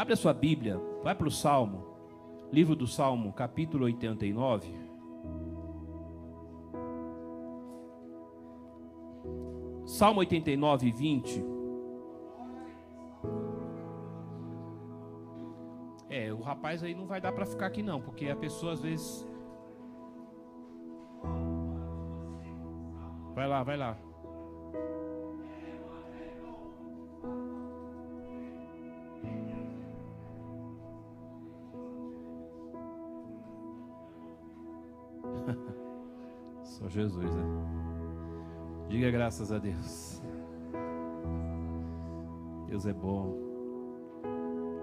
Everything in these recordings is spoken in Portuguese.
Abre a sua Bíblia, vai para o Salmo, livro do Salmo, capítulo 89. Salmo 89, 20. É, o rapaz aí não vai dar para ficar aqui não, porque a pessoa às vezes. Vai lá, vai lá. Jesus, né? Diga graças a Deus. Deus é bom.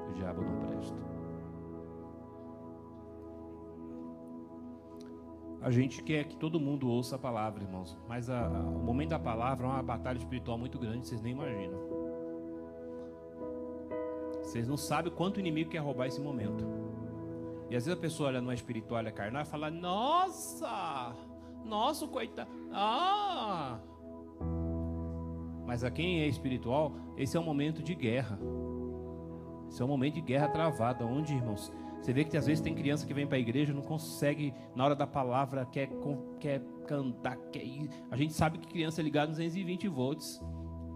O diabo não presta. A gente quer que todo mundo ouça a palavra, irmãos. Mas a, a, o momento da palavra é uma batalha espiritual muito grande, vocês nem imaginam. Vocês não sabem quanto o inimigo quer roubar esse momento. E às vezes a pessoa olha no espiritual, olha carnal e fala: Nossa, nosso coitado, ah. Mas a quem é espiritual, esse é um momento de guerra. Esse é um momento de guerra travada, onde, irmãos, você vê que às vezes tem criança que vem para a igreja não consegue, na hora da palavra, quer, quer cantar, quer ir. A gente sabe que criança é ligada nos 220 volts.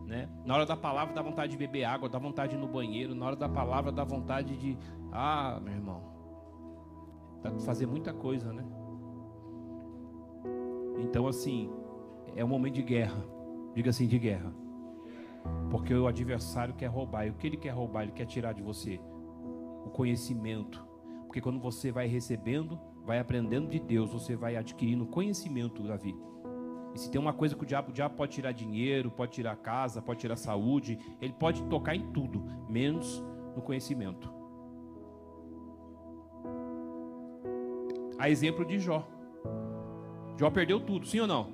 Né? Na hora da palavra dá vontade de beber água, dá vontade de ir no banheiro. Na hora da palavra dá vontade de. Ah, meu irmão. Dá para fazer muita coisa, né? Então, assim, é um momento de guerra. Diga assim, de guerra. Porque o adversário quer roubar. E o que ele quer roubar? Ele quer tirar de você o conhecimento. Porque quando você vai recebendo, vai aprendendo de Deus, você vai adquirindo conhecimento, Davi. E se tem uma coisa que o diabo, o diabo pode tirar dinheiro, pode tirar casa, pode tirar saúde, ele pode tocar em tudo, menos no conhecimento. A exemplo de Jó. Jó perdeu tudo, sim ou não?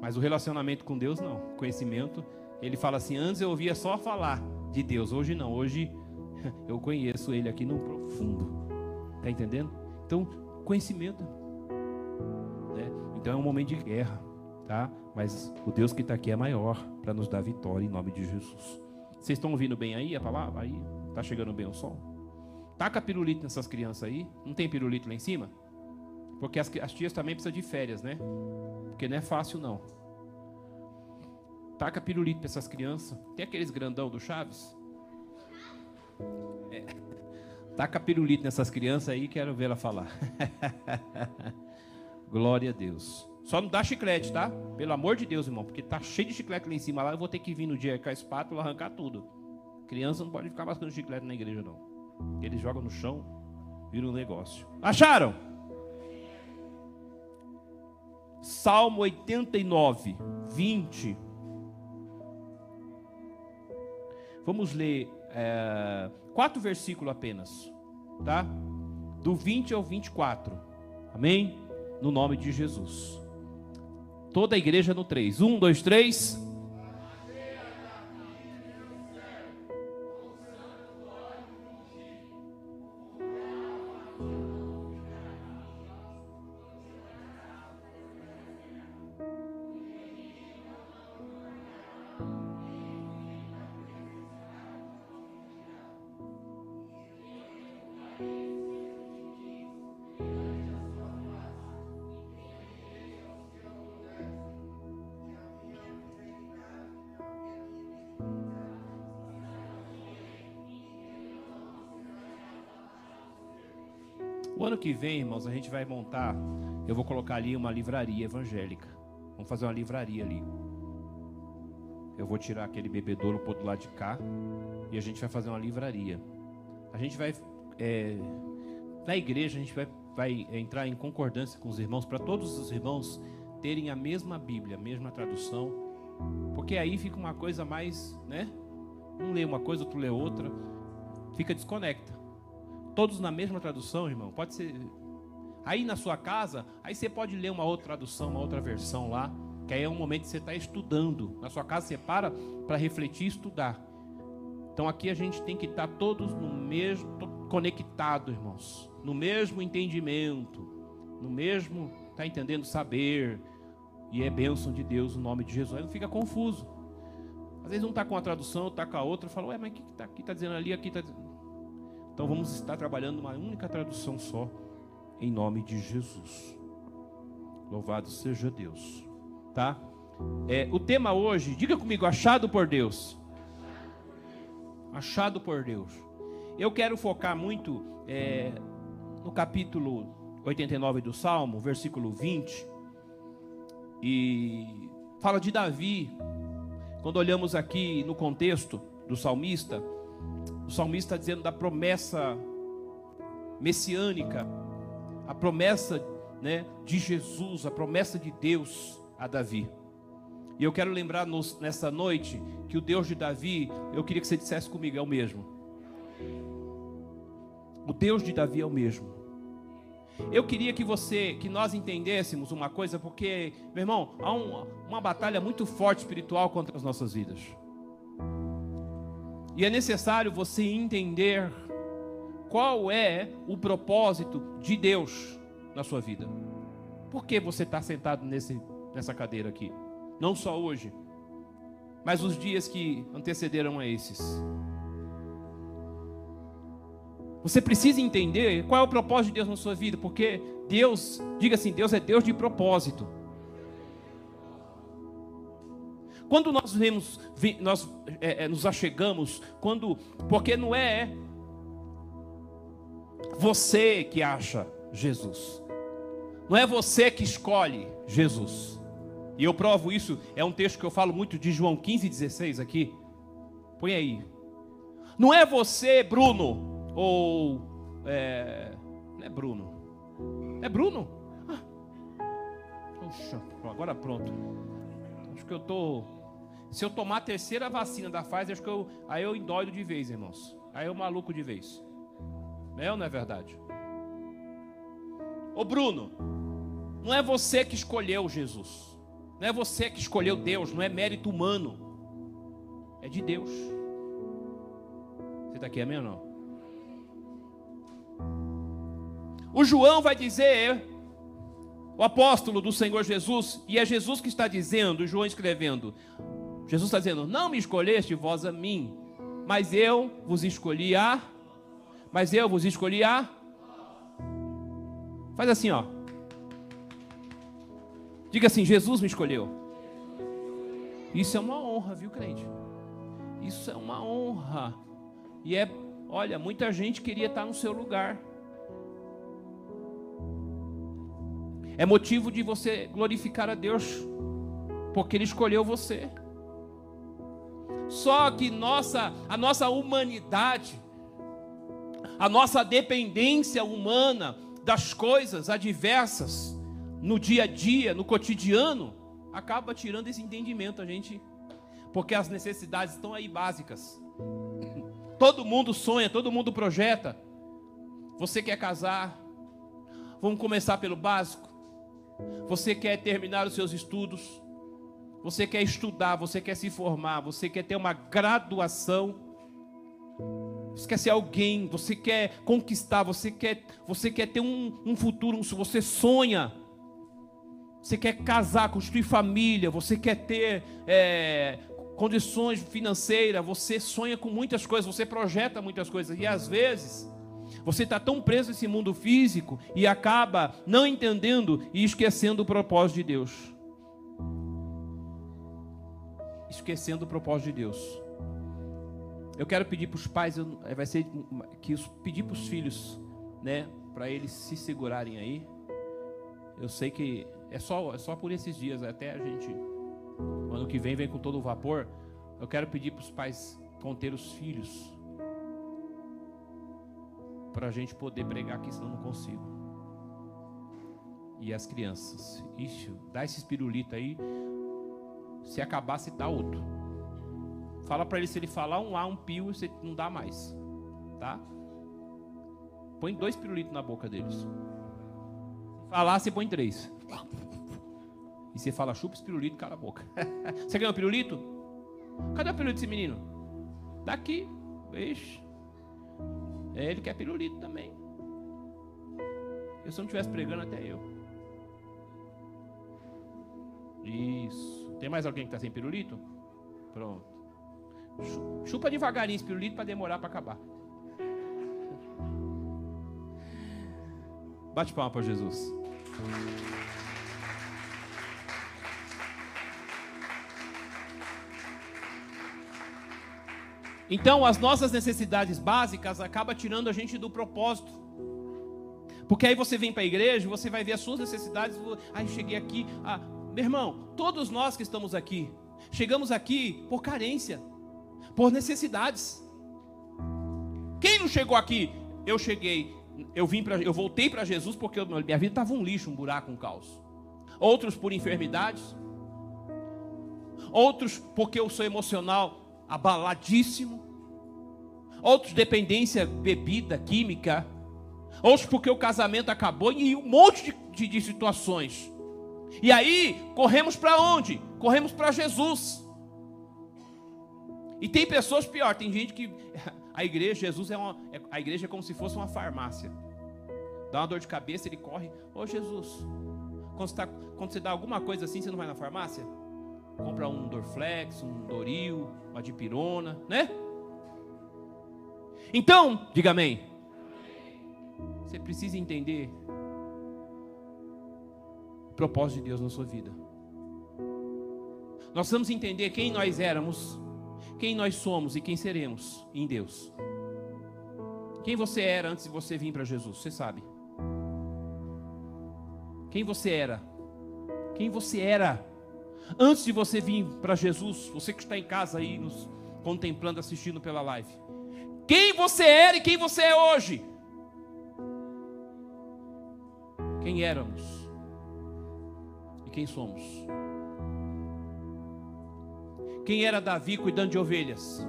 Mas o relacionamento com Deus não. Conhecimento, ele fala assim: antes eu ouvia só falar de Deus, hoje não. Hoje eu conheço Ele aqui no profundo. Tá entendendo? Então, conhecimento. Né? Então é um momento de guerra, tá? Mas o Deus que está aqui é maior para nos dar vitória em nome de Jesus. Vocês estão ouvindo bem aí a palavra? Aí tá chegando bem o som? Taca pirulito nessas crianças aí. Não tem pirulito lá em cima? Porque as, as tias também precisam de férias, né? Porque não é fácil não. Taca pirulito para essas crianças. Tem aqueles grandão do Chaves? É. Taca pirulito nessas crianças aí, quero ver ela falar. Glória a Deus. Só não dá chiclete, tá? Pelo amor de Deus, irmão, porque tá cheio de chiclete lá em cima lá, eu vou ter que vir no dia com a espátula arrancar tudo. Criança não pode ficar mascando chiclete na igreja não. Eles jogam no chão, vira um negócio. Acharam? Salmo 89, 20. Vamos ler é, quatro versículos apenas, tá? Do 20 ao 24. Amém? No nome de Jesus. Toda a igreja no 3. 1, 2, 3. Que vem, irmãos, a gente vai montar. Eu vou colocar ali uma livraria evangélica. Vamos fazer uma livraria ali. Eu vou tirar aquele bebedouro pôr do lado de cá e a gente vai fazer uma livraria. A gente vai é, na igreja a gente vai, vai entrar em concordância com os irmãos para todos os irmãos terem a mesma Bíblia, a mesma tradução, porque aí fica uma coisa mais, né? Um lê uma coisa, outro lê outra, fica desconecta todos na mesma tradução, irmão. Pode ser. Aí na sua casa, aí você pode ler uma outra tradução, uma outra versão lá, que aí é um momento que você está estudando. Na sua casa você para para refletir e estudar. Então aqui a gente tem que estar tá todos no mesmo, conectado, irmãos, no mesmo entendimento, no mesmo, tá entendendo, saber. E é bênção de Deus o no nome de Jesus. Aí não fica confuso. Às vezes um está com a tradução, está com a outra, fala, ué, mas o que está aqui? Está dizendo ali, aqui está Então vamos estar trabalhando uma única tradução só, em nome de Jesus. Louvado seja Deus. Tá? É, o tema hoje, diga comigo, achado por Deus. Achado por Deus. Eu quero focar muito é, no capítulo 89 do Salmo, versículo 20. E fala de Davi. Quando olhamos aqui no contexto do salmista, o salmista está dizendo da promessa messiânica, a promessa né, de Jesus, a promessa de Deus a Davi. E eu quero lembrar nos, nessa noite que o Deus de Davi, eu queria que você dissesse comigo, é o mesmo. O Deus de Davi é o mesmo. Eu queria que você, que nós entendêssemos uma coisa, porque, meu irmão, há um, uma batalha muito forte espiritual contra as nossas vidas. E é necessário você entender qual é o propósito de Deus na sua vida. Por que você está sentado nesse, nessa cadeira aqui? Não só hoje, mas os dias que antecederam a esses. Você precisa entender qual é o propósito de Deus na sua vida, porque Deus, diga assim, Deus é Deus de propósito. Quando nós vemos, nós é, é, nos achegamos, quando, porque não é você que acha Jesus, não é você que escolhe Jesus. E eu provo isso, é um texto que eu falo muito de João 15, 16 aqui. Põe aí. Não é você, Bruno, ou. É, não é Bruno. É Bruno? Ah. Agora pronto. Acho que eu tô. Se eu tomar a terceira vacina da Pfizer, acho que eu. Aí eu endoido de vez, irmãos. Aí eu maluco de vez. É ou não é verdade? Ô Bruno, não é você que escolheu Jesus. Não é você que escolheu Deus, não é mérito humano. É de Deus. Você está aqui, amém ou não? O João vai dizer, o apóstolo do Senhor Jesus, e é Jesus que está dizendo, João escrevendo. Jesus está dizendo: Não me escolheste vós a mim, mas eu vos escolhi a. Mas eu vos escolhi a. Faz assim, ó. Diga assim: Jesus me escolheu. Isso é uma honra, viu, crente? Isso é uma honra. E é, olha, muita gente queria estar no seu lugar. É motivo de você glorificar a Deus, porque Ele escolheu você. Só que nossa, a nossa humanidade, a nossa dependência humana das coisas adversas no dia a dia, no cotidiano, acaba tirando esse entendimento a gente, porque as necessidades estão aí básicas. Todo mundo sonha, todo mundo projeta. Você quer casar? Vamos começar pelo básico. Você quer terminar os seus estudos? Você quer estudar? Você quer se formar? Você quer ter uma graduação? Você quer ser alguém? Você quer conquistar? Você quer, você quer ter um, um futuro? Você sonha? Você quer casar, construir família? Você quer ter é, condições financeiras? Você sonha com muitas coisas? Você projeta muitas coisas e às vezes você está tão preso nesse mundo físico e acaba não entendendo e esquecendo o propósito de Deus. Esquecendo o propósito de Deus. Eu quero pedir para os pais, vai ser que os, pedir para os filhos, né, para eles se segurarem aí. Eu sei que é só, é só por esses dias, até a gente, ano que vem, vem com todo o vapor. Eu quero pedir para os pais conter os filhos para a gente poder pregar aqui, senão não consigo. E as crianças, ixi, dá esse espirulito aí, se acabar, se dá outro. Fala para ele, se ele falar um A, um pio, você não dá mais, tá? Põe dois pirulitos na boca deles. Se falar, você põe três. E você fala, chupa esse pirulito, cala a boca. você ganhou o pirulito? Cadê o pirulito desse menino? Daqui. Ixi. É, ele quer pirulito também. Eu se não estivesse pregando até eu. Isso. Tem mais alguém que está sem pirulito? Pronto. Chupa devagarinho esse pirulito para demorar para acabar. Bate palma para Jesus. Então, as nossas necessidades básicas acabam tirando a gente do propósito. Porque aí você vem para a igreja, você vai ver as suas necessidades. Aí cheguei aqui. Ah, meu irmão, todos nós que estamos aqui, chegamos aqui por carência, por necessidades. Quem não chegou aqui? Eu cheguei, eu vim para, eu voltei para Jesus porque minha vida estava um lixo, um buraco, um caos. Outros por enfermidades. Outros porque eu sou emocional abaladíssimo. Outros dependência bebida, química. Outros porque o casamento acabou e um monte de, de, de situações. E aí, corremos para onde? Corremos para Jesus. E tem pessoas pior, tem gente que a igreja, Jesus é uma, é, a igreja é como se fosse uma farmácia. Dá uma dor de cabeça, ele corre, ô Jesus. Quando você, tá, quando você dá alguma coisa assim, você não vai na farmácia? Compra um Dorflex, um Doril, uma dipirona, né? Então, diga amém. Você precisa entender propósito de Deus na sua vida. Nós precisamos entender quem nós éramos, quem nós somos e quem seremos em Deus. Quem você era antes de você vir para Jesus, você sabe. Quem você era? Quem você era Antes de você vir para Jesus, você que está em casa aí, nos contemplando, assistindo pela live, quem você era e quem você é hoje? Quem éramos quem somos? Quem era Davi cuidando de ovelhas?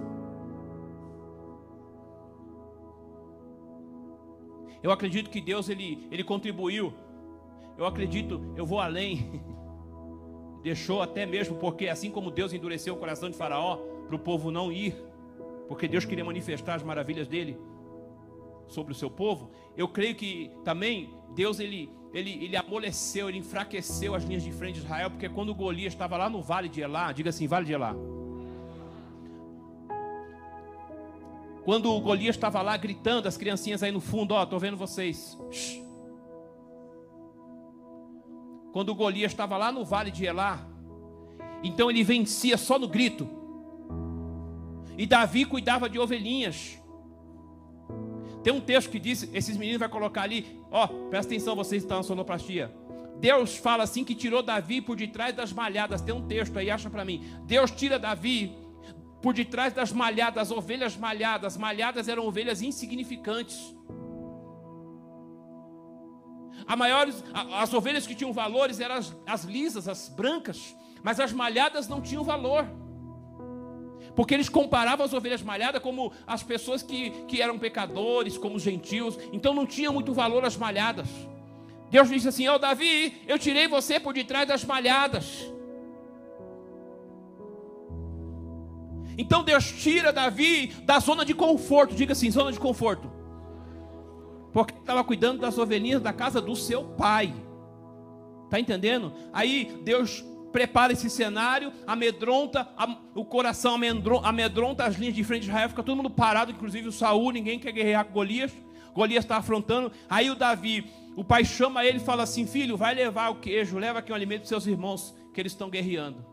Eu acredito que Deus ele, ele contribuiu. Eu acredito, eu vou além. deixou até mesmo porque, assim como Deus endureceu o coração de Faraó para o povo não ir, porque Deus queria manifestar as maravilhas dele sobre o seu povo, eu creio que também Deus ele, ele, ele amoleceu, ele enfraqueceu as linhas de frente de Israel, porque quando Golias estava lá no vale de Elá, diga assim, vale de Elá. Quando o Golias estava lá gritando, as criancinhas aí no fundo, ó, estou vendo vocês. Quando Golias estava lá no vale de Elá, então ele vencia só no grito. E Davi cuidava de ovelhinhas. Tem um texto que diz, esses meninos vai colocar ali, ó, presta atenção vocês estão na sonoplastia. Deus fala assim que tirou Davi por detrás das malhadas. Tem um texto aí, acha para mim. Deus tira Davi por detrás das malhadas, ovelhas malhadas. Malhadas eram ovelhas insignificantes. A maiores, as ovelhas que tinham valores eram as, as lisas, as brancas, mas as malhadas não tinham valor. Porque eles comparavam as ovelhas malhadas como as pessoas que, que eram pecadores, como os gentios, então não tinha muito valor as malhadas. Deus disse assim: Ó oh, Davi, eu tirei você por detrás das malhadas. Então Deus tira Davi da zona de conforto, diga assim: zona de conforto porque estava cuidando das ovelhinhas da casa do seu pai. Está entendendo? Aí Deus prepara esse cenário, amedronta, o coração amedronta as linhas de frente de Israel, fica todo mundo parado, inclusive o Saul, ninguém quer guerrear com Golias. Golias está afrontando. Aí o Davi, o pai chama ele e fala assim: Filho, vai levar o queijo, leva aqui um alimento para seus irmãos, que eles estão guerreando.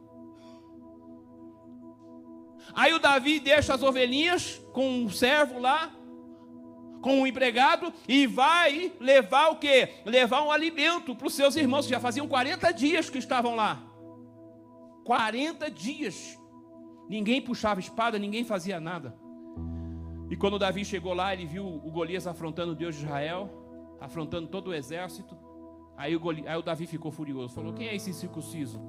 Aí o Davi deixa as ovelhinhas com um servo lá, com um empregado e vai levar o que? Levar um alimento para os seus irmãos, que já faziam 40 dias que estavam lá. 40 dias. Ninguém puxava espada, ninguém fazia nada. E quando Davi chegou lá, ele viu o Golias afrontando o Deus de Israel, afrontando todo o exército. Aí o, Golias, aí o Davi ficou furioso, falou: Quem é esse circunciso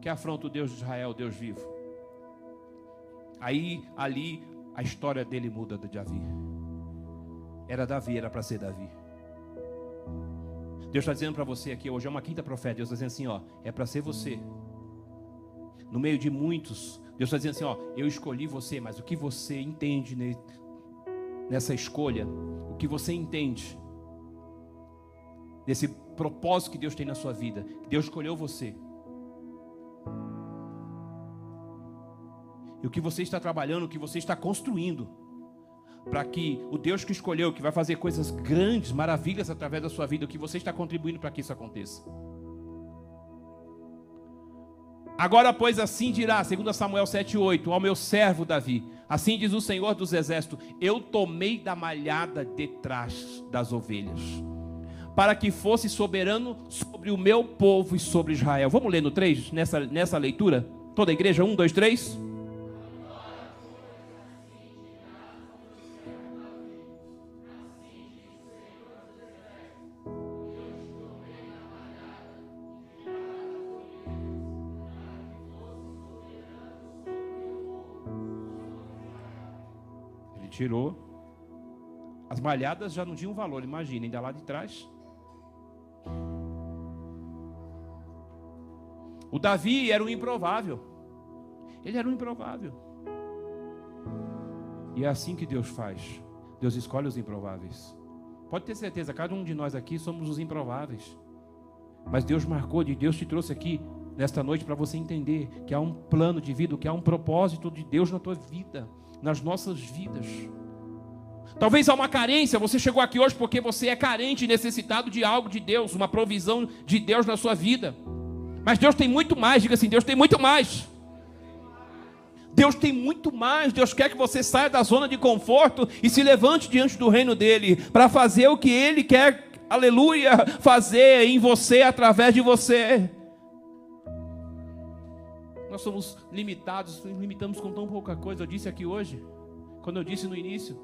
que afronta o Deus de Israel, Deus vivo? Aí ali a história dele muda de Davi. Era Davi, era para ser Davi. Deus está dizendo para você aqui, hoje é uma quinta profeta. Deus está dizendo assim: ó, é para ser você. No meio de muitos, Deus está dizendo assim: ó, eu escolhi você, mas o que você entende nessa escolha, o que você entende desse propósito que Deus tem na sua vida, Deus escolheu você. E o que você está trabalhando, o que você está construindo, para que o Deus que escolheu, que vai fazer coisas grandes, maravilhas através da sua vida, o que você está contribuindo para que isso aconteça. Agora, pois, assim dirá, segundo Samuel 7,8, ao meu servo Davi, assim diz o Senhor dos Exércitos, eu tomei da malhada detrás das ovelhas, para que fosse soberano sobre o meu povo e sobre Israel. Vamos ler no 3, nessa, nessa leitura? Toda a igreja, 1, 2, 3. Tirou. As malhadas já não tinham valor, imagina, ainda lá de trás. O Davi era um improvável. Ele era um improvável. E é assim que Deus faz. Deus escolhe os improváveis. Pode ter certeza, cada um de nós aqui somos os improváveis. Mas Deus marcou, de Deus te trouxe aqui nesta noite para você entender que há um plano de vida, que há um propósito de Deus na tua vida nas nossas vidas. Talvez há uma carência, você chegou aqui hoje porque você é carente necessitado de algo de Deus, uma provisão de Deus na sua vida. Mas Deus tem muito mais, diga assim: Deus tem muito mais. Deus tem muito mais. Deus quer que você saia da zona de conforto e se levante diante do reino dele para fazer o que ele quer, aleluia, fazer em você, através de você. Nós somos limitados, nos limitamos com tão pouca coisa. Eu disse aqui hoje, quando eu disse no início.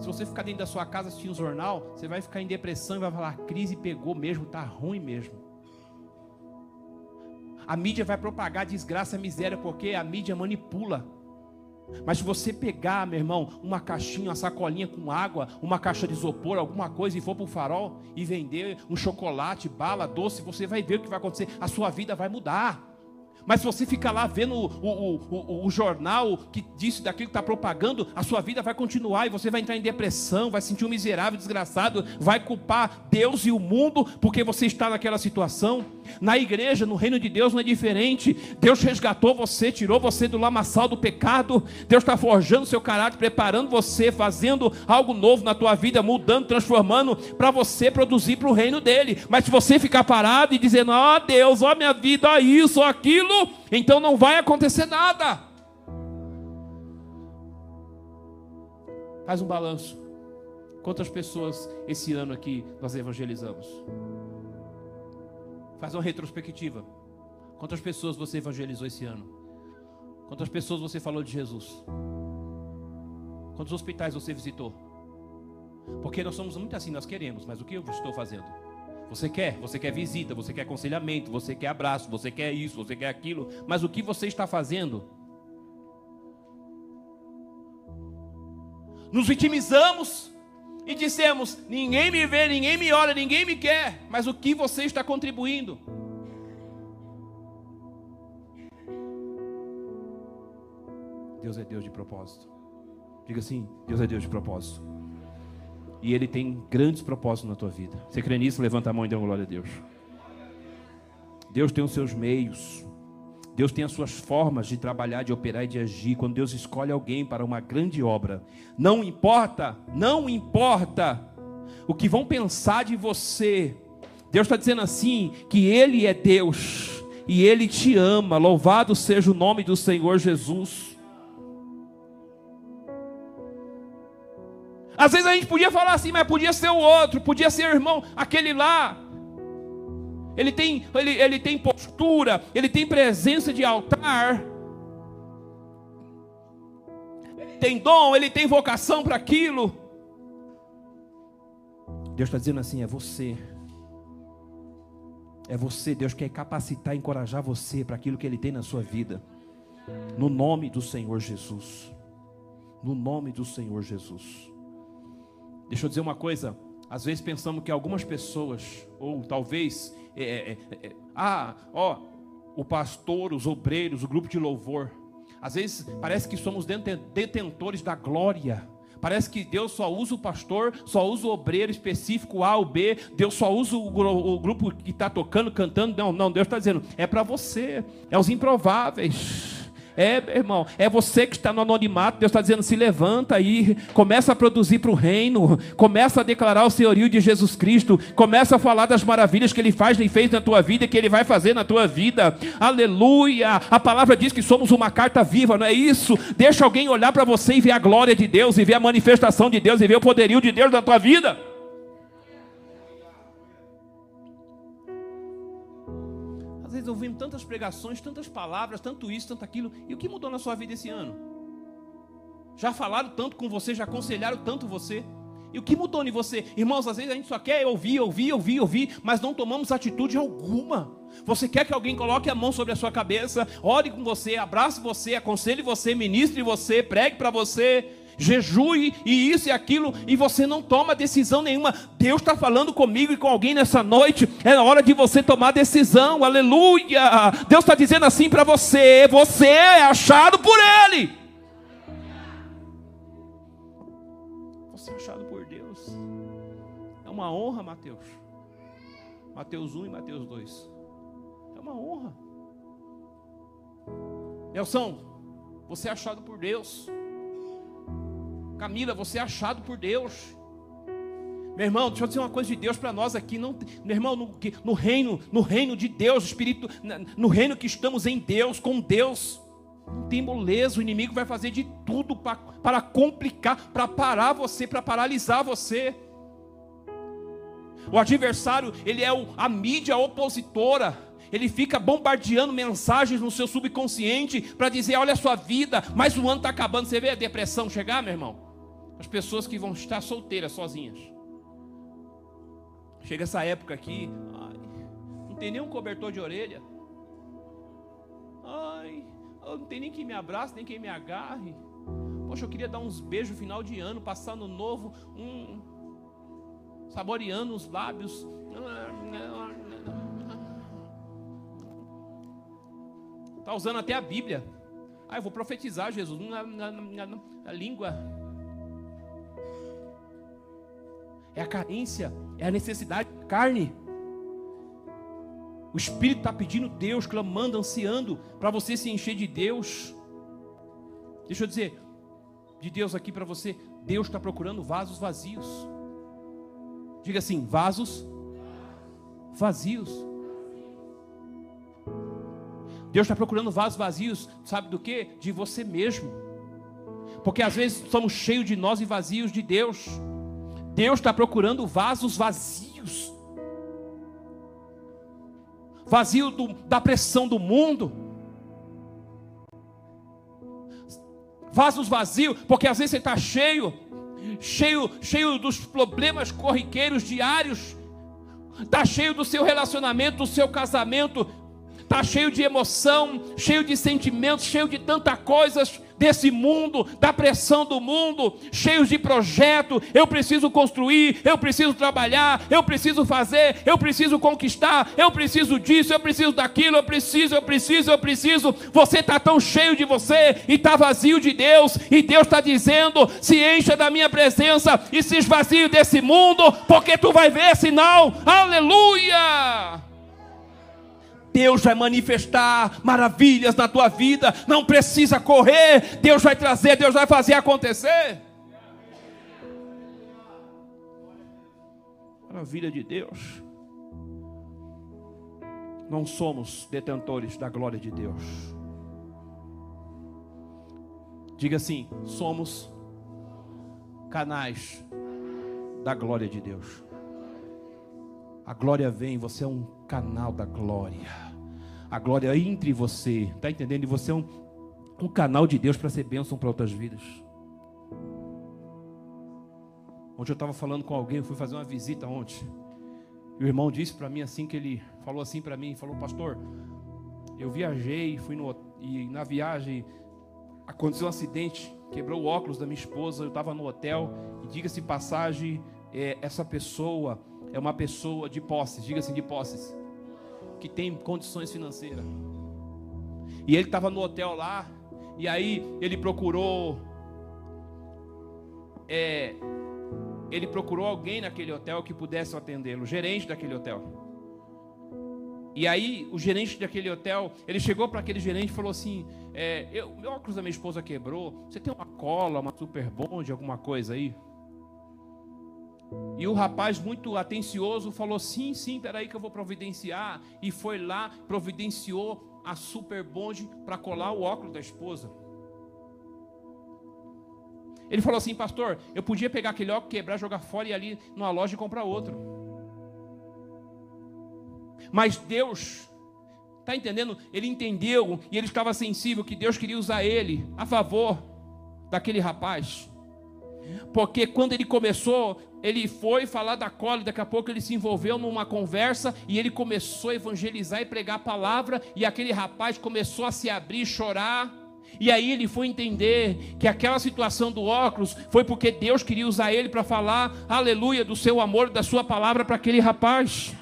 Se você ficar dentro da sua casa assistindo o jornal, você vai ficar em depressão e vai falar: crise pegou mesmo, tá ruim mesmo. A mídia vai propagar desgraça, miséria, porque a mídia manipula. Mas se você pegar, meu irmão, uma caixinha, uma sacolinha com água, uma caixa de isopor, alguma coisa, e for para o farol e vender um chocolate, bala, doce, você vai ver o que vai acontecer. A sua vida vai mudar. Mas se você ficar lá vendo o, o, o, o jornal que disse daquilo que está propagando, a sua vida vai continuar e você vai entrar em depressão, vai sentir um miserável, desgraçado, vai culpar Deus e o mundo porque você está naquela situação. Na igreja, no reino de Deus, não é diferente. Deus resgatou você, tirou você do lamaçal do pecado. Deus está forjando seu caráter, preparando você, fazendo algo novo na tua vida, mudando, transformando, para você produzir para o reino dele. Mas se você ficar parado e dizendo, ó oh, Deus, ó oh, minha vida, ó isso, ó aquilo, então não vai acontecer nada. Faz um balanço. Quantas pessoas esse ano aqui nós evangelizamos? Faz uma retrospectiva. Quantas pessoas você evangelizou esse ano? Quantas pessoas você falou de Jesus? Quantos hospitais você visitou? Porque nós somos muito assim, nós queremos, mas o que eu estou fazendo? Você quer, você quer visita, você quer aconselhamento, você quer abraço, você quer isso, você quer aquilo, mas o que você está fazendo? Nos vitimizamos, e dissemos: ninguém me vê, ninguém me olha, ninguém me quer, mas o que você está contribuindo? Deus é Deus de propósito. Diga assim: Deus é Deus de propósito. E Ele tem grandes propósitos na tua vida. Você crê nisso? Levanta a mão e dê uma glória a Deus. Deus tem os seus meios. Deus tem as suas formas de trabalhar, de operar e de agir. Quando Deus escolhe alguém para uma grande obra, não importa, não importa o que vão pensar de você. Deus está dizendo assim: que Ele é Deus e Ele te ama. Louvado seja o nome do Senhor Jesus. Às vezes a gente podia falar assim, mas podia ser o outro, podia ser o irmão, aquele lá. Ele tem, ele, ele tem postura, ele tem presença de altar, ele tem dom, ele tem vocação para aquilo. Deus está dizendo assim: é você. É você, Deus quer capacitar, encorajar você para aquilo que Ele tem na sua vida. No nome do Senhor Jesus. No nome do Senhor Jesus. Deixa eu dizer uma coisa. Às vezes pensamos que algumas pessoas, ou talvez é, é, é, é, ah, ó, o pastor, os obreiros, o grupo de louvor. Às vezes parece que somos detentores da glória. Parece que Deus só usa o pastor, só usa o obreiro específico A ou B. Deus só usa o, o grupo que está tocando, cantando. Não, não. Deus está dizendo, é para você. É os improváveis. É, irmão, é você que está no anonimato. Deus está dizendo: se levanta aí, começa a produzir para o reino, começa a declarar o senhorio de Jesus Cristo, começa a falar das maravilhas que Ele faz e fez na tua vida, que Ele vai fazer na tua vida. Aleluia! A palavra diz que somos uma carta viva, não é isso? Deixa alguém olhar para você e ver a glória de Deus, e ver a manifestação de Deus, e ver o poderio de Deus na tua vida. Vezes ouvimos tantas pregações, tantas palavras, tanto isso, tanto aquilo. E o que mudou na sua vida esse ano? Já falaram tanto com você, já aconselharam tanto você. E o que mudou em você? Irmãos, às vezes a gente só quer ouvir, ouvir, ouvir, ouvir, mas não tomamos atitude alguma. Você quer que alguém coloque a mão sobre a sua cabeça, ore com você, abrace você, aconselhe você, ministre você, pregue para você, jejue e isso e aquilo, e você não toma decisão nenhuma. Deus está falando comigo e com alguém nessa noite, é hora de você tomar decisão, aleluia. Deus está dizendo assim para você: você é achado por Ele. Você é achado por Deus, é uma honra, Mateus. Mateus 1 e Mateus 2, é uma honra. Nelson, você é achado por Deus. Camila, você é achado por Deus. Meu irmão, deixa eu dizer uma coisa de Deus para nós aqui. Não, meu irmão, no, no, reino, no reino de Deus, Espírito, no reino que estamos em Deus, com Deus, não tem moleza, o inimigo vai fazer de tudo para, complicar, para parar você, para paralisar você. O adversário, ele é o, a mídia opositora. Ele fica bombardeando mensagens no seu subconsciente para dizer: olha a sua vida, mas o ano está acabando. Você vê a depressão chegar, meu irmão? As pessoas que vão estar solteiras, sozinhas. Chega essa época aqui, ai, não tem nem um cobertor de orelha. Ai, não tem nem quem me abrace, nem quem me agarre. Poxa, eu queria dar uns beijos final de ano, passando novo, um, saboreando os lábios. Está usando até a Bíblia. Ah, eu vou profetizar, Jesus, na, na, na, na língua é a carência, é a necessidade da carne. O Espírito está pedindo Deus, clamando, ansiando para você se encher de Deus. Deixa eu dizer, de Deus aqui para você, Deus está procurando vasos vazios. Diga assim: vasos vazios. Deus está procurando vasos vazios, sabe do que? De você mesmo. Porque às vezes somos cheios de nós e vazios de Deus. Deus está procurando vasos vazios vazio do, da pressão do mundo. Vasos vazios, porque às vezes você está cheio, cheio, cheio dos problemas corriqueiros diários, está cheio do seu relacionamento, do seu casamento, está cheio de emoção, cheio de sentimentos, cheio de tantas coisas, desse mundo, da pressão do mundo, cheios de projeto. Eu preciso construir, eu preciso trabalhar, eu preciso fazer, eu preciso conquistar, eu preciso disso, eu preciso daquilo, eu preciso, eu preciso, eu preciso. Você está tão cheio de você e está vazio de Deus, e Deus está dizendo: se encha da minha presença e se esvazie desse mundo, porque tu vai ver sinal. Aleluia! Deus vai manifestar maravilhas na tua vida, não precisa correr, Deus vai trazer, Deus vai fazer acontecer. Maravilha de Deus. Não somos detentores da glória de Deus. Diga assim: somos canais da glória de Deus. A glória vem, você é um canal da glória. A glória é entre você, está entendendo? E você é um, um canal de Deus para ser bênção para outras vidas. Ontem eu estava falando com alguém, eu fui fazer uma visita ontem. E o irmão disse para mim assim que ele falou assim para mim, falou: "Pastor, eu viajei, fui no e na viagem aconteceu um acidente, quebrou o óculos da minha esposa, eu estava no hotel e diga-se passagem, é, essa pessoa é uma pessoa de posses, diga assim, de posses, que tem condições financeiras. E ele estava no hotel lá, e aí ele procurou, é, ele procurou alguém naquele hotel que pudesse atendê-lo, gerente daquele hotel. E aí, o gerente daquele hotel, ele chegou para aquele gerente e falou assim: é, eu, Meu óculos da minha esposa quebrou. Você tem uma cola, uma super bond, alguma coisa aí? E o rapaz, muito atencioso, falou: Sim, sim, peraí que eu vou providenciar. E foi lá, providenciou a super bond para colar o óculos da esposa. Ele falou assim: Pastor, eu podia pegar aquele óculos, quebrar, jogar fora e ir ali numa loja e comprar outro. Mas Deus, está entendendo? Ele entendeu e ele estava sensível que Deus queria usar ele a favor daquele rapaz. Porque quando ele começou, ele foi falar da e daqui a pouco ele se envolveu numa conversa e ele começou a evangelizar e pregar a palavra, e aquele rapaz começou a se abrir, chorar. E aí ele foi entender que aquela situação do óculos foi porque Deus queria usar ele para falar, aleluia, do seu amor, da sua palavra para aquele rapaz.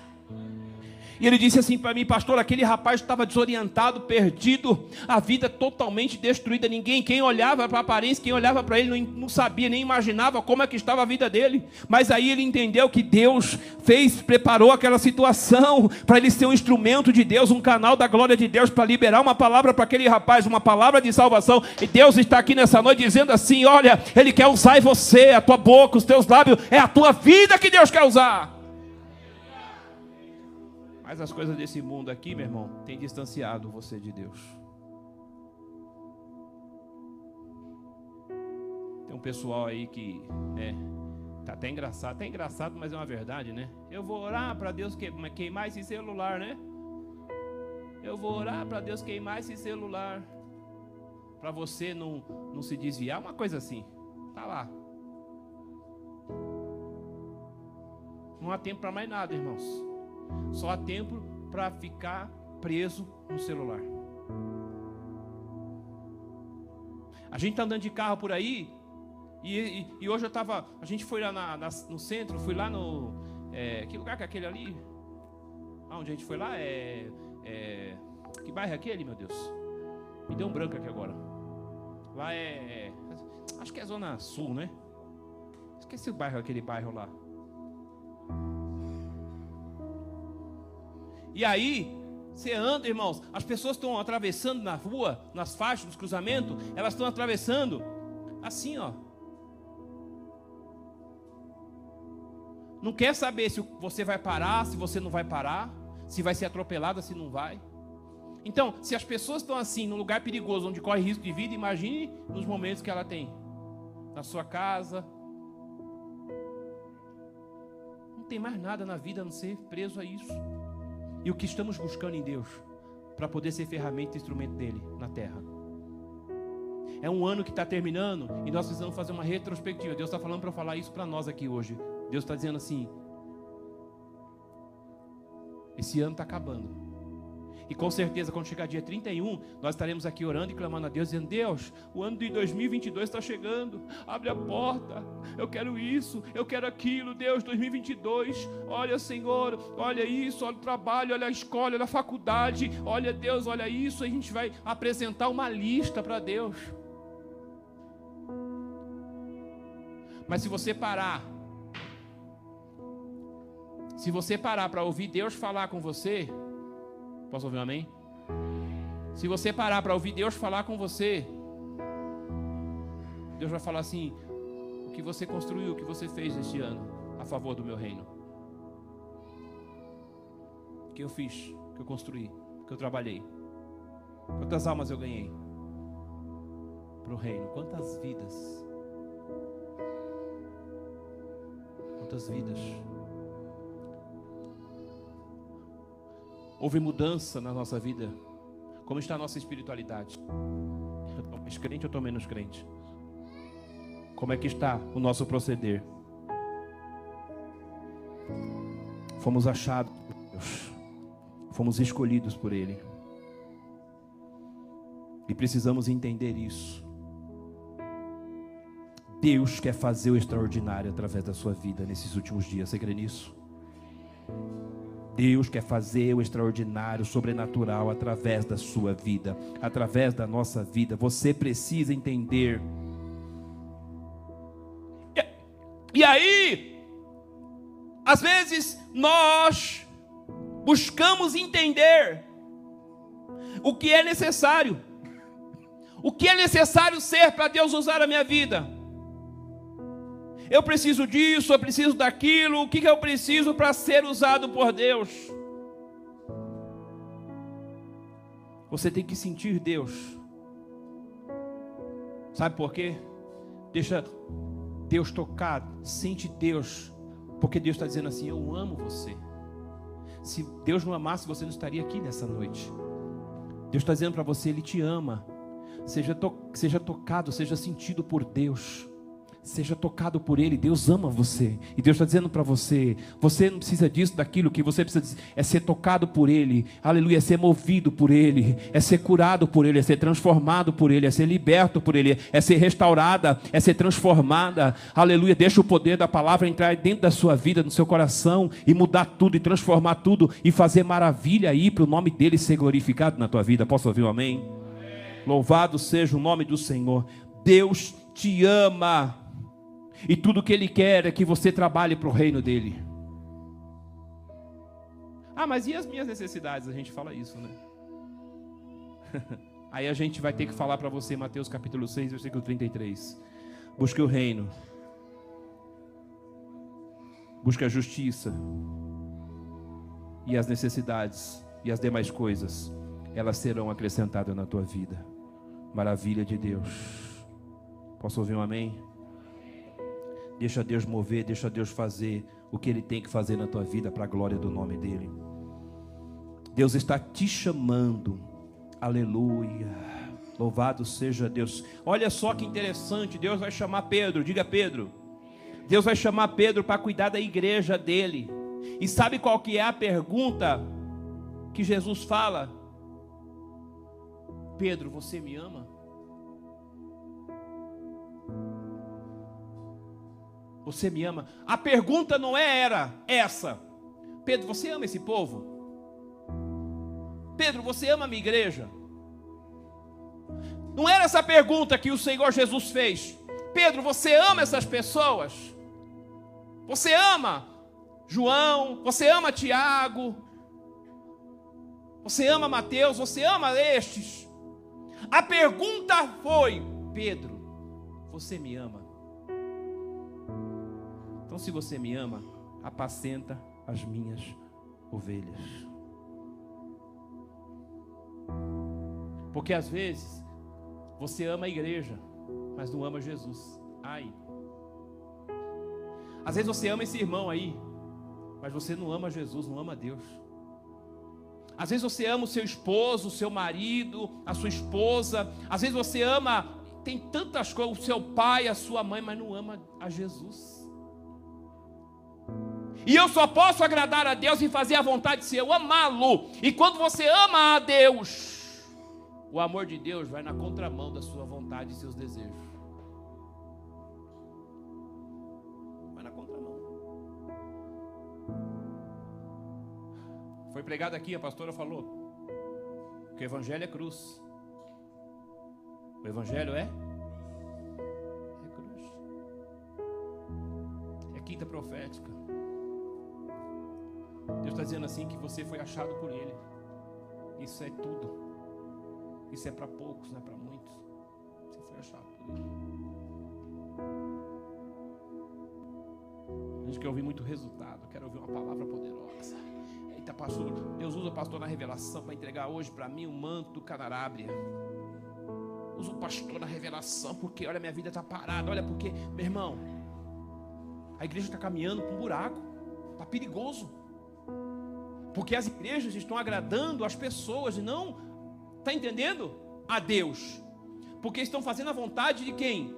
E ele disse assim para mim, pastor, aquele rapaz estava desorientado, perdido, a vida totalmente destruída. Ninguém, quem olhava para a aparência, quem olhava para ele, não, não, sabia, nem imaginava como é que estava a vida dele. Mas aí ele entendeu que Deus fez, preparou aquela situação para ele ser um instrumento de Deus, um canal da glória de Deus para liberar uma palavra para aquele rapaz, uma palavra de salvação. E Deus está aqui nessa noite dizendo assim: olha, Ele quer usar você, a tua boca, os teus lábios, é a tua vida que Deus quer usar. Mas as coisas desse mundo aqui, meu irmão, tem distanciado você de Deus. Tem um pessoal aí que, é, tá até engraçado, até engraçado, mas é uma verdade, né? Eu vou orar para Deus queimar esse celular, né? Eu vou orar para Deus queimar esse celular. Para você não, não se desviar, uma coisa assim. Tá lá. Não há tempo para mais nada, irmãos. Só há tempo para ficar preso no celular. A gente está andando de carro por aí, e, e, e, hoje eu estava. A gente foi lá na, na, no centro, fui lá no. É, que lugar que é aquele ali? Ah, onde a gente foi lá? É, é, que bairro é aquele, meu Deus? Me deu um branco aqui agora. Lá é. é acho que é Zona Sul, né? Esqueci o bairro, aquele bairro lá. E aí, você anda, irmãos, as pessoas estão atravessando na rua, nas faixas dos cruzamentos, elas estão atravessando assim, ó. Não quer saber se você vai parar, se você não vai parar, se vai ser atropelada, se não vai. Então, se as pessoas estão assim, num lugar perigoso, onde corre risco de vida, imagine nos momentos que ela tem. Na sua casa. Não tem mais nada na vida a não ser preso a isso e o que estamos buscando em Deus para poder ser ferramenta e instrumento dele na terra. É um ano que está terminando e nós precisamos fazer uma retrospectiva. Deus está falando para falar isso para nós aqui hoje. Deus está dizendo assim: esse ano está acabando. E com certeza, quando chegar dia 31, nós estaremos aqui orando e clamando a Deus, dizendo: Deus, o ano de 2022 está chegando, abre a porta, eu quero isso, eu quero aquilo, Deus, 2022, olha, Senhor, olha isso, olha o trabalho, olha a escola, olha a faculdade, olha, Deus, olha isso, a gente vai apresentar uma lista para Deus. Mas se você parar, se você parar para ouvir Deus falar com você, Posso ouvir um amém? Se você parar para ouvir Deus falar com você, Deus vai falar assim: o que você construiu, o que você fez este ano a favor do meu reino. O que eu fiz, o que eu construí, o que eu trabalhei. Quantas almas eu ganhei para o reino? Quantas vidas? Quantas vidas? Houve mudança na nossa vida? Como está a nossa espiritualidade? Eu estou mais crente ou estou menos crente? Como é que está o nosso proceder? Fomos achados por Deus. Fomos escolhidos por Ele. E precisamos entender isso. Deus quer fazer o extraordinário através da sua vida nesses últimos dias. Você crê nisso? Deus quer fazer o extraordinário, o sobrenatural através da sua vida, através da nossa vida. Você precisa entender. E, aí, às vezes nós buscamos entender o que é necessário. O que é necessário ser para Deus usar a minha vida? Eu preciso disso, eu preciso daquilo, o que eu preciso para ser usado por Deus? Você tem que sentir Deus. Sabe por quê? Deixa Deus tocar, sente Deus, porque Deus está dizendo assim: Eu amo você. Se Deus não amasse, você não estaria aqui nessa noite. Deus está dizendo para você: Ele te ama. Seja, to seja tocado, seja sentido por Deus. Seja tocado por Ele, Deus ama você. E Deus está dizendo para você: você não precisa disso, daquilo que você precisa é ser tocado por Ele, aleluia, é ser movido por Ele, é ser curado por Ele, é ser transformado por Ele, é ser liberto por Ele, é ser restaurada, é ser transformada, aleluia. Deixa o poder da palavra entrar dentro da sua vida, no seu coração e mudar tudo, e transformar tudo, e fazer maravilha aí para o nome dele ser glorificado na tua vida. Posso ouvir um amém? amém? Louvado seja o nome do Senhor. Deus te ama. E tudo que Ele quer é que você trabalhe para o reino dEle. Ah, mas e as minhas necessidades? A gente fala isso, né? Aí a gente vai ter que falar para você, Mateus capítulo 6, versículo 33. Busque o reino. Busque a justiça. E as necessidades e as demais coisas, elas serão acrescentadas na tua vida. Maravilha de Deus. Posso ouvir um amém? Deixa Deus mover, deixa Deus fazer o que Ele tem que fazer na tua vida para a glória do nome dEle. Deus está te chamando, aleluia. Louvado seja Deus. Olha só que interessante, Deus vai chamar Pedro, diga Pedro. Deus vai chamar Pedro para cuidar da igreja dele. E sabe qual que é a pergunta que Jesus fala? Pedro, você me ama? Você me ama? A pergunta não é era essa. Pedro, você ama esse povo? Pedro, você ama a minha igreja? Não era essa pergunta que o Senhor Jesus fez. Pedro, você ama essas pessoas? Você ama João? Você ama Tiago? Você ama Mateus? Você ama estes? A pergunta foi: Pedro, você me ama? Então, se você me ama, apacenta as minhas ovelhas. Porque às vezes você ama a igreja, mas não ama Jesus. Ai. Às vezes você ama esse irmão aí, mas você não ama Jesus, não ama Deus. Às vezes você ama o seu esposo, o seu marido, a sua esposa. Às vezes você ama, tem tantas coisas, o seu pai, a sua mãe, mas não ama a Jesus. E eu só posso agradar a Deus e fazer a vontade se eu amá-lo. E quando você ama a Deus, o amor de Deus vai na contramão da sua vontade e seus desejos. Vai na contramão. Foi pregado aqui, a pastora falou que o evangelho é cruz. O evangelho é é cruz. É quinta profética. Deus está dizendo assim que você foi achado por Ele. Isso é tudo. Isso é para poucos, não é para muitos. Você foi achado por Ele. A gente quer ouvir muito resultado. Quero ouvir uma palavra poderosa. Eita, pastor. Deus usa o pastor na revelação para entregar hoje para mim o manto do canarábia. Usa o pastor na revelação, porque olha, minha vida está parada. Olha, porque, meu irmão, a igreja está caminhando para um buraco. Está perigoso. Porque as igrejas estão agradando as pessoas e não, está entendendo? A Deus. Porque estão fazendo a vontade de quem?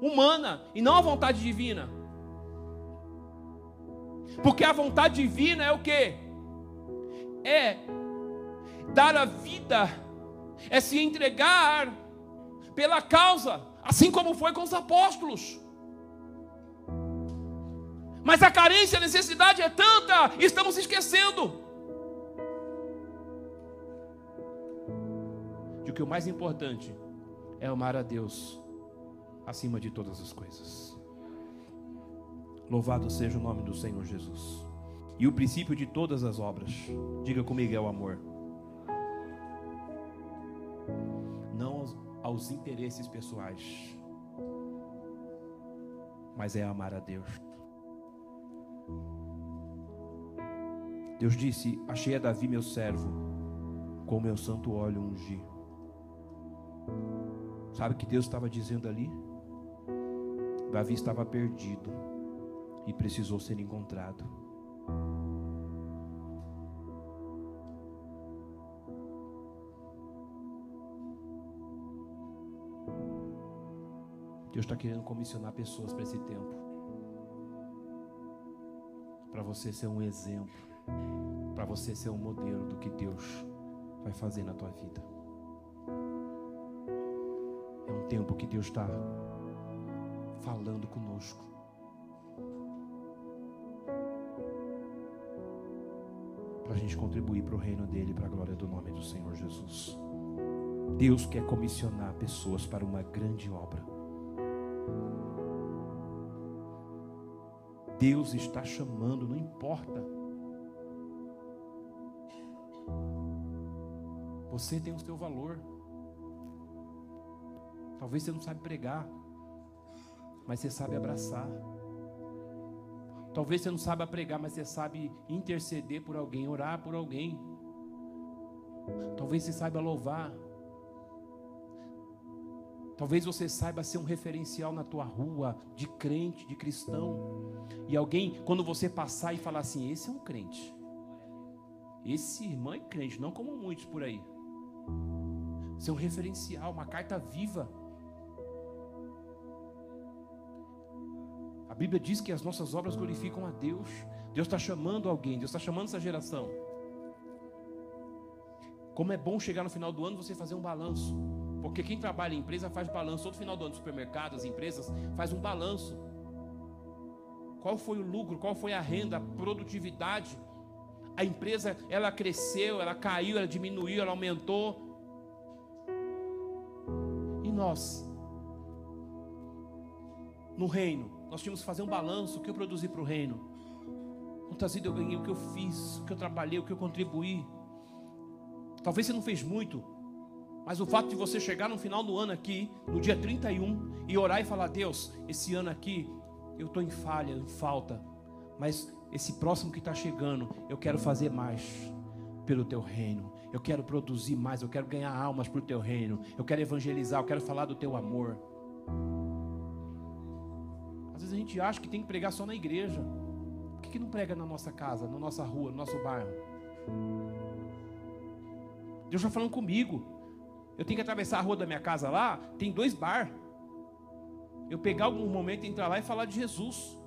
Humana e não a vontade divina. Porque a vontade divina é o que? É dar a vida, é se entregar pela causa, assim como foi com os apóstolos. Mas a carência, a necessidade é tanta, estamos esquecendo. Que o mais importante é amar a Deus acima de todas as coisas. Louvado seja o nome do Senhor Jesus. E o princípio de todas as obras, diga comigo, é o amor. Não aos, aos interesses pessoais, mas é amar a Deus. Deus disse: Achei a Davi, meu servo, com meu santo óleo ungi. Sabe o que Deus estava dizendo ali? Davi estava perdido e precisou ser encontrado. Deus está querendo comissionar pessoas para esse tempo. Para você ser um exemplo. Para você ser um modelo do que Deus vai fazer na tua vida. É um tempo que Deus está falando conosco. Para a gente contribuir para o reino dele, para a glória do nome do Senhor Jesus. Deus quer comissionar pessoas para uma grande obra. Deus está chamando, não importa. Você tem o seu valor. Talvez você não sabe pregar, mas você sabe abraçar. Talvez você não saiba pregar, mas você sabe interceder por alguém, orar por alguém. Talvez você saiba louvar. Talvez você saiba ser um referencial na tua rua de crente, de cristão. E alguém, quando você passar e falar assim: esse é um crente. Esse irmão é crente, não como muitos por aí. Ser um referencial, uma carta viva. Bíblia diz que as nossas obras glorificam a Deus. Deus está chamando alguém, Deus está chamando essa geração. Como é bom chegar no final do ano você fazer um balanço. Porque quem trabalha em empresa faz balanço. Todo final do ano, supermercados, as empresas, faz um balanço. Qual foi o lucro? Qual foi a renda, a produtividade? A empresa, ela cresceu, ela caiu, ela diminuiu, ela aumentou. E nós, no reino, nós tínhamos que fazer um balanço. O que eu produzi para o reino? Quantas vidas eu ganhei, o que eu fiz, o que eu trabalhei, o que eu contribuí. Talvez você não fez muito, mas o fato de você chegar no final do ano aqui, no dia 31, e orar e falar: Deus, esse ano aqui eu estou em falha, em falta, mas esse próximo que está chegando, eu quero fazer mais pelo teu reino, eu quero produzir mais, eu quero ganhar almas para o teu reino, eu quero evangelizar, eu quero falar do teu amor. Às vezes a gente acha que tem que pregar só na igreja, por que, que não prega na nossa casa, na nossa rua, no nosso bairro? Deus está falando comigo. Eu tenho que atravessar a rua da minha casa lá, tem dois bar. Eu pegar algum momento, entrar lá e falar de Jesus.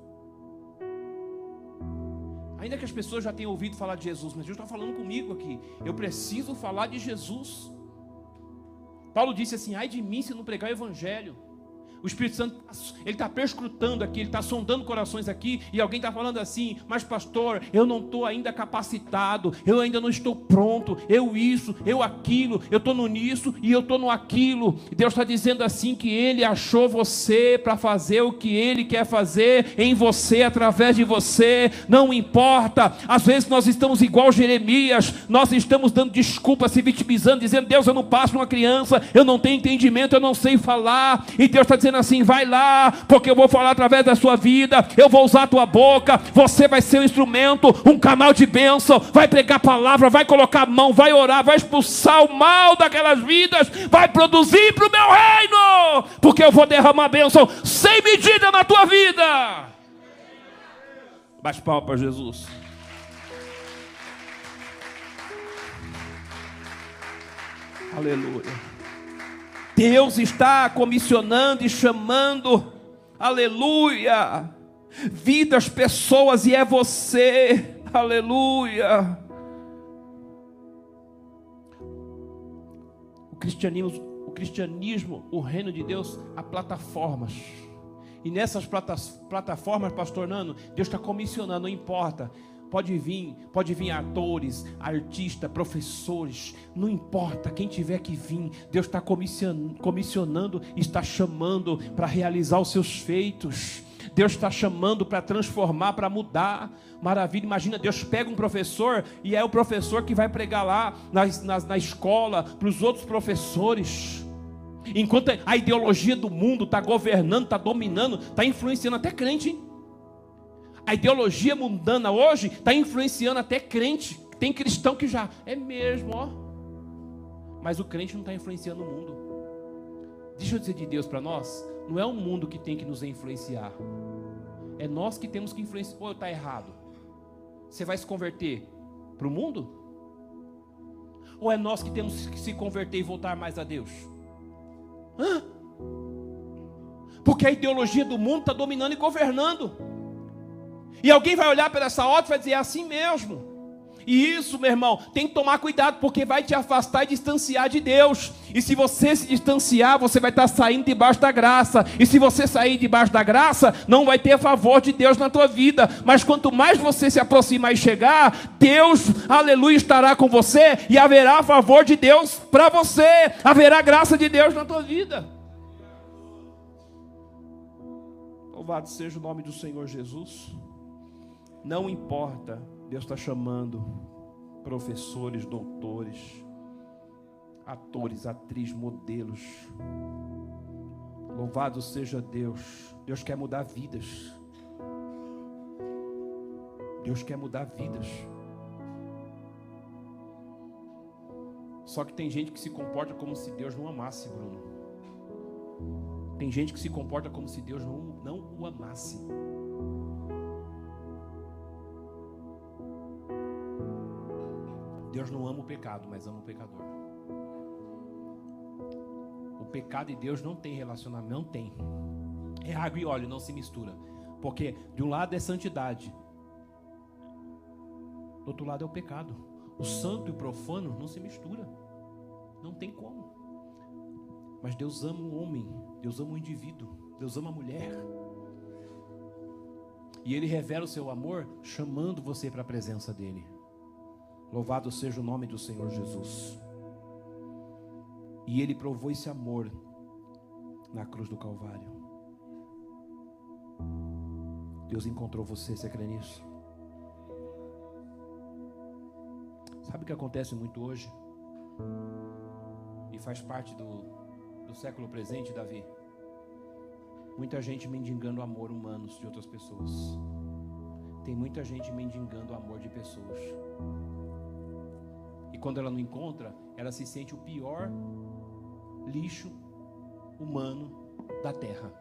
Ainda que as pessoas já tenham ouvido falar de Jesus, mas Deus está falando comigo aqui. Eu preciso falar de Jesus. Paulo disse assim: ai de mim se não pregar o Evangelho. O Espírito Santo, ele está perscrutando aqui, ele está sondando corações aqui, e alguém está falando assim, mas pastor, eu não estou ainda capacitado, eu ainda não estou pronto, eu isso, eu aquilo, eu estou no nisso e eu estou no aquilo. Deus está dizendo assim que Ele achou você para fazer o que Ele quer fazer em você, através de você, não importa. Às vezes nós estamos igual Jeremias, nós estamos dando desculpa, se vitimizando, dizendo, Deus, eu não passo uma criança, eu não tenho entendimento, eu não sei falar, e Deus está dizendo dizendo assim: vai lá, porque eu vou falar através da sua vida, eu vou usar a tua boca, você vai ser um instrumento, um canal de bênção, vai pregar a palavra, vai colocar a mão, vai orar, vai expulsar o mal daquelas vidas, vai produzir para o meu reino, porque eu vou derramar bênção sem medida na tua vida. Bate palma para Jesus. Aleluia. Deus está comissionando e chamando, aleluia, vidas, pessoas, e é você, aleluia. O cristianismo, o cristianismo, o reino de Deus, há plataformas. E nessas plataformas, pastor Nano, Deus está comissionando, não importa Pode vir, pode vir atores, artistas, professores, não importa quem tiver que vir, Deus está comissionando, está chamando para realizar os seus feitos. Deus está chamando para transformar, para mudar. Maravilha. Imagina, Deus pega um professor e é o professor que vai pregar lá na, na, na escola para os outros professores. Enquanto a ideologia do mundo está governando, está dominando, está influenciando até crente. Hein? A ideologia mundana hoje está influenciando até crente. Tem cristão que já é mesmo, ó. Mas o crente não está influenciando o mundo. Deixa eu dizer de Deus para nós, não é o mundo que tem que nos influenciar. É nós que temos que influenciar. Ou está errado? Você vai se converter para o mundo? Ou é nós que temos que se converter e voltar mais a Deus? Hã? Porque a ideologia do mundo está dominando e governando. E alguém vai olhar para essa ótica e vai dizer: é assim mesmo. E isso, meu irmão, tem que tomar cuidado, porque vai te afastar e distanciar de Deus. E se você se distanciar, você vai estar saindo debaixo da graça. E se você sair debaixo da graça, não vai ter favor de Deus na tua vida. Mas quanto mais você se aproximar e chegar, Deus, aleluia, estará com você e haverá favor de Deus para você. Haverá graça de Deus na tua vida. Louvado seja o nome do Senhor Jesus. Não importa Deus está chamando professores, doutores, atores, atrizes, modelos. Louvado seja Deus. Deus quer mudar vidas. Deus quer mudar vidas. Só que tem gente que se comporta como se Deus não amasse, Bruno. Tem gente que se comporta como se Deus não, não o amasse. Deus não ama o pecado, mas ama o pecador. O pecado e Deus não tem relacionamento, não tem. É água e óleo, não se mistura. Porque de um lado é santidade, do outro lado é o pecado. O santo e o profano não se mistura. Não tem como. Mas Deus ama o homem, Deus ama o indivíduo, Deus ama a mulher. E Ele revela o seu amor chamando você para a presença dEle. Louvado seja o nome do Senhor Jesus. E ele provou esse amor na cruz do Calvário. Deus encontrou você, você crê nisso? Sabe o que acontece muito hoje? E faz parte do, do século presente, Davi? Muita gente mendigando amor humano de outras pessoas. Tem muita gente mendigando amor de pessoas. E quando ela não encontra, ela se sente o pior lixo humano da terra.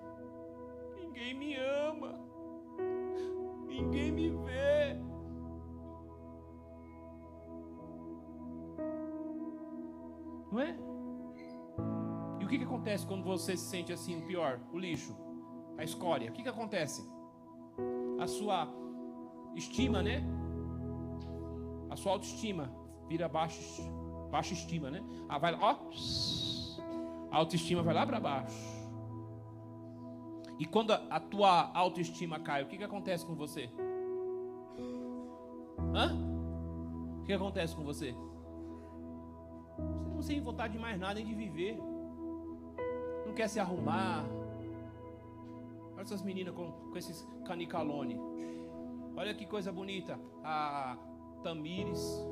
Ninguém me ama. Ninguém me vê. Não é? E o que, que acontece quando você se sente assim, o pior, o lixo, a escória? O que, que acontece? A sua estima, né? A sua autoestima vira baixa, baixa estima, né? Ah, vai, ó, a autoestima vai lá para baixo. E quando a, tua autoestima cai, o que, que acontece com você? Hã? O que acontece com você? Você não tem vontade de mais nada nem de viver. Não quer se arrumar. Olha essas meninas com, com esses canicalone. Olha que coisa bonita. A Tamires,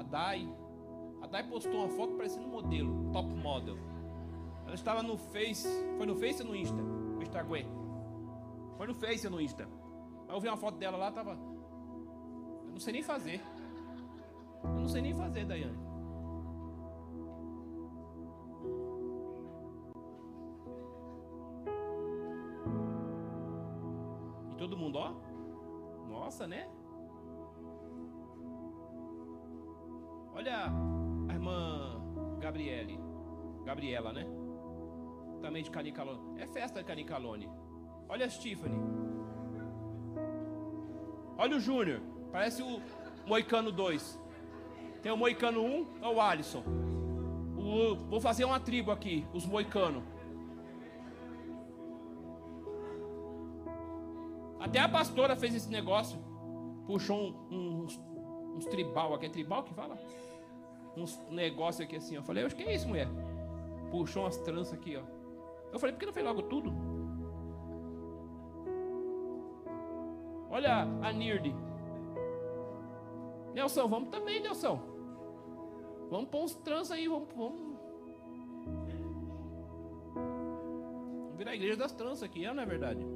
a Dai. A Dai postou uma foto parecendo um modelo, top model. Ela estava no Face. Foi no Face ou no Insta? No Instagram. Foi no Face ou no Insta? Aí eu vi uma foto dela lá, tava. Eu não sei nem fazer. Eu não sei nem fazer, Daiane. E todo mundo, ó. Nossa, né? Olha a irmã Gabriele. Gabriela, né? Também de Canicalone. É festa de Canicalone. Olha a Stephanie. Olha o Júnior. Parece o Moicano 2. Tem o Moicano 1, é o Alisson. O, vou fazer uma tribo aqui, os Moicanos. Até a pastora fez esse negócio. Puxou um, uns, uns tribal aqui. É tribal que fala? Uns negócios aqui assim. Eu falei, o que é isso, mulher? Puxou umas tranças aqui, ó. Eu falei, por que não fez logo tudo? Olha a Nirde. Nelson, vamos também, Nelson. Vamos pôr uns trans aí, vamos, vamos. Vamos virar a igreja das tranças aqui, não é verdade?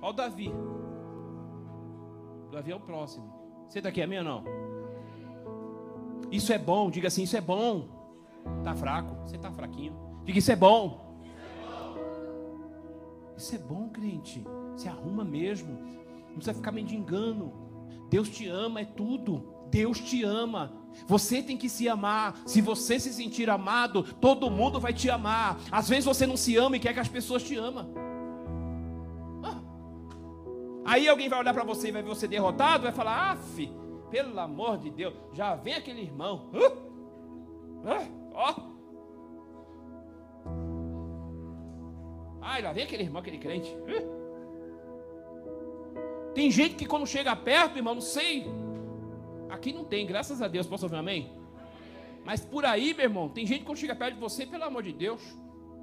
Olha o Davi. O Davi é o próximo. Você tá aqui, é minha não? Isso é bom, diga assim, isso é bom. Tá fraco? Você tá fraquinho. Diga isso é bom. Isso é bom, crente. Se arruma mesmo. Não precisa ficar mendigando. Deus te ama, é tudo. Deus te ama. Você tem que se amar. Se você se sentir amado, todo mundo vai te amar. Às vezes você não se ama e quer que as pessoas te amem. Ah. Aí alguém vai olhar para você e vai ver você derrotado, vai falar: "Af, pelo amor de Deus, já vem aquele irmão. Ó, Ai, lá vem aquele irmão, aquele crente. Tem gente que quando chega perto, irmão, não sei. Aqui não tem, graças a Deus. Posso ouvir um amém? Mas por aí, meu irmão, tem gente que quando chega perto de você, pelo amor de Deus,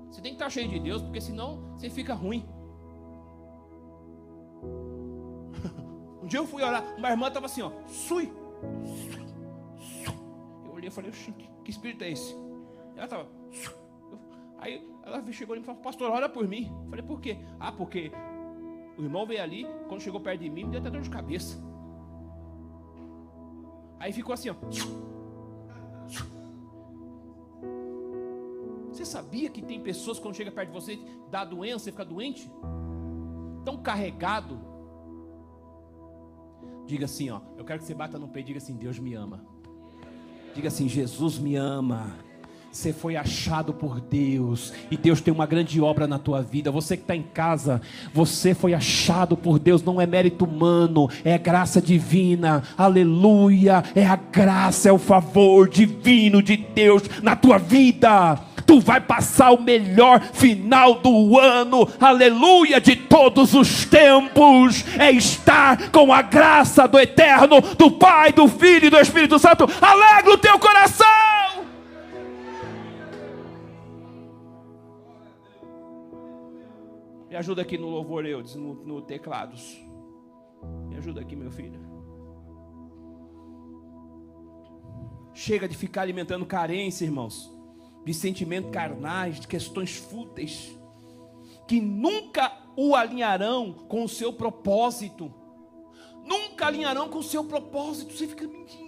você tem que estar cheio de Deus, porque senão você fica ruim. Um dia eu fui orar, uma irmã estava assim, ó, sui, Eu olhei e falei, que espírito é esse? Ela estava, aí ela chegou e me falou, pastor, olha por mim. Eu falei, por quê? Ah, porque o irmão veio ali, quando chegou perto de mim, me deu até dor de cabeça. Aí ficou assim, ó. Você sabia que tem pessoas quando chega perto de você, dá doença, você fica doente? Tão carregado. Diga assim, ó. Eu quero que você bata no peito e diga assim: Deus me ama. Diga assim: Jesus me ama. Você foi achado por Deus e Deus tem uma grande obra na tua vida. Você que está em casa, você foi achado por Deus, não é mérito humano, é graça divina. Aleluia! É a graça, é o favor divino de Deus na tua vida. Tu vai passar o melhor final do ano, aleluia, de todos os tempos. É estar com a graça do eterno, do Pai, do Filho e do Espírito Santo. Alegra o teu coração. Me ajuda aqui no louvor, eu, no, no teclados. Me ajuda aqui, meu filho. Chega de ficar alimentando carência, irmãos, de sentimentos carnais, de questões fúteis, que nunca o alinharão com o seu propósito. Nunca alinharão com o seu propósito. Você fica mentindo.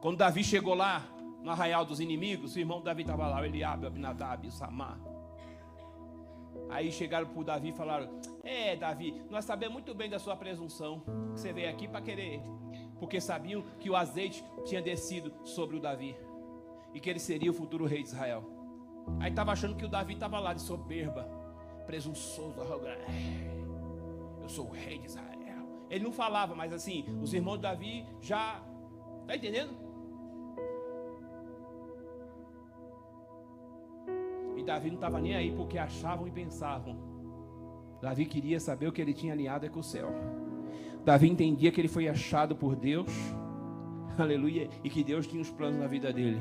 Quando Davi chegou lá, no arraial dos inimigos, o irmão Davi estava lá, Eliabe, Abinadab, Samar. Aí chegaram para o Davi e falaram: É, Davi, nós sabemos muito bem da sua presunção. Que você veio aqui para querer. Porque sabiam que o azeite tinha descido sobre o Davi. E que ele seria o futuro rei de Israel. Aí estava achando que o Davi estava lá de soberba, presunçoso, arrogante. Eu sou o rei de Israel. Ele não falava, mas assim, os irmãos de Davi já. Está entendendo? E Davi não estava nem aí porque achavam e pensavam. Davi queria saber o que ele tinha alinhado é com o céu. Davi entendia que ele foi achado por Deus. Aleluia. E que Deus tinha os planos na vida dele.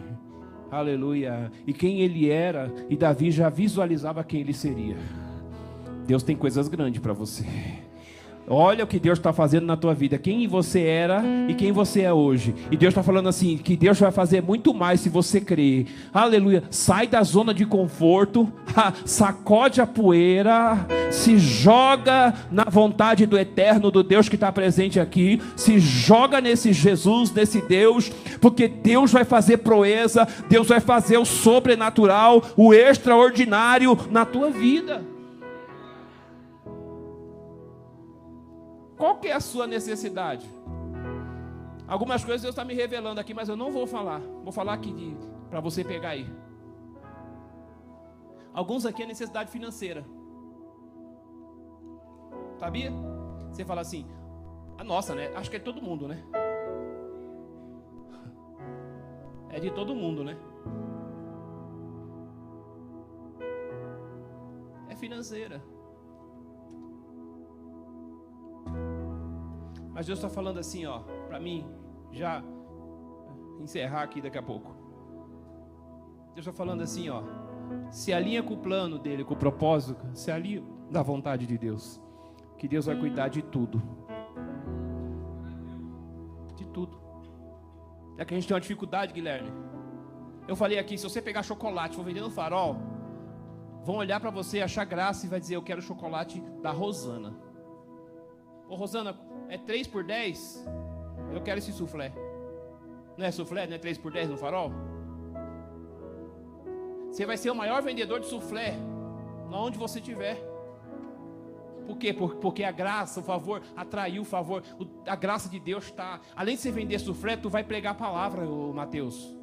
Aleluia. E quem ele era, e Davi já visualizava quem ele seria. Deus tem coisas grandes para você. Olha o que Deus está fazendo na tua vida, quem você era e quem você é hoje. E Deus está falando assim: que Deus vai fazer muito mais se você crer. Aleluia. Sai da zona de conforto, sacode a poeira, se joga na vontade do eterno, do Deus que está presente aqui. Se joga nesse Jesus, nesse Deus, porque Deus vai fazer proeza, Deus vai fazer o sobrenatural, o extraordinário na tua vida. Qual que é a sua necessidade? Algumas coisas Deus está me revelando aqui, mas eu não vou falar. Vou falar aqui para você pegar aí. Alguns aqui é necessidade financeira. Sabia? Você fala assim, a nossa, né? Acho que é todo mundo, né? É de todo mundo, né? É financeira. Mas Deus está falando assim, ó, para mim, já encerrar aqui daqui a pouco. Deus está falando assim, ó. Se alinha com o plano dele, com o propósito, se alinha da vontade de Deus. Que Deus vai cuidar de tudo. De tudo. É que a gente tem uma dificuldade, Guilherme. Eu falei aqui, se você pegar chocolate, for vender no farol, vão olhar para você, achar graça e vai dizer, eu quero chocolate da Rosana. Ô Rosana, é 3 por 10? Eu quero esse soufflé. Não é soufflé, não é 3 por 10 no farol? Você vai ser o maior vendedor de soufflé, onde você estiver. Por quê? Porque a graça, o favor, atraiu o favor. A graça de Deus está. Além de você vender soufflé, tu vai pregar a palavra, o Mateus.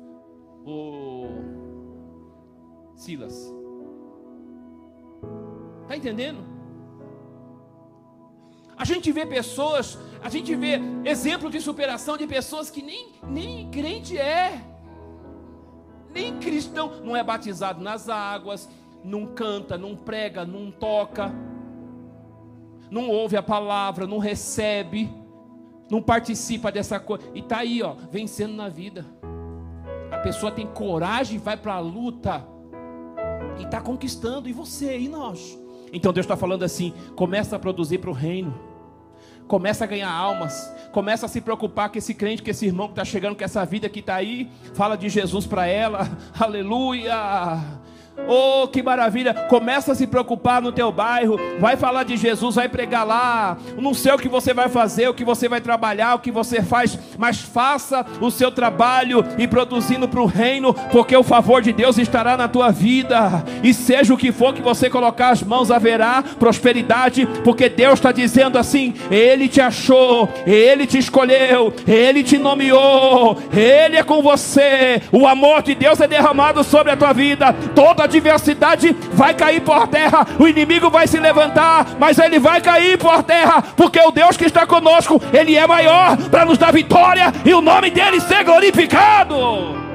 O Silas. Está entendendo? A gente vê pessoas, a gente vê exemplos de superação de pessoas que nem, nem crente é nem cristão, não é batizado nas águas, não canta, não prega, não toca, não ouve a palavra, não recebe, não participa dessa coisa, e está aí, ó, vencendo na vida. A pessoa tem coragem, vai para a luta e está conquistando, e você, e nós? Então Deus está falando assim: começa a produzir para o reino. Começa a ganhar almas, começa a se preocupar com esse crente, com esse irmão que está chegando, com essa vida que está aí, fala de Jesus para ela, aleluia. Oh, que maravilha! Começa a se preocupar no teu bairro, vai falar de Jesus, vai pregar lá. Não sei o que você vai fazer, o que você vai trabalhar, o que você faz, mas faça o seu trabalho e produzindo para o reino, porque o favor de Deus estará na tua vida. E seja o que for que você colocar as mãos, haverá prosperidade, porque Deus está dizendo assim: Ele te achou, Ele te escolheu, Ele te nomeou, Ele é com você. O amor de Deus é derramado sobre a tua vida. Toda adversidade vai cair por terra, o inimigo vai se levantar, mas ele vai cair por terra, porque o Deus que está conosco, ele é maior para nos dar vitória e o nome dele ser glorificado.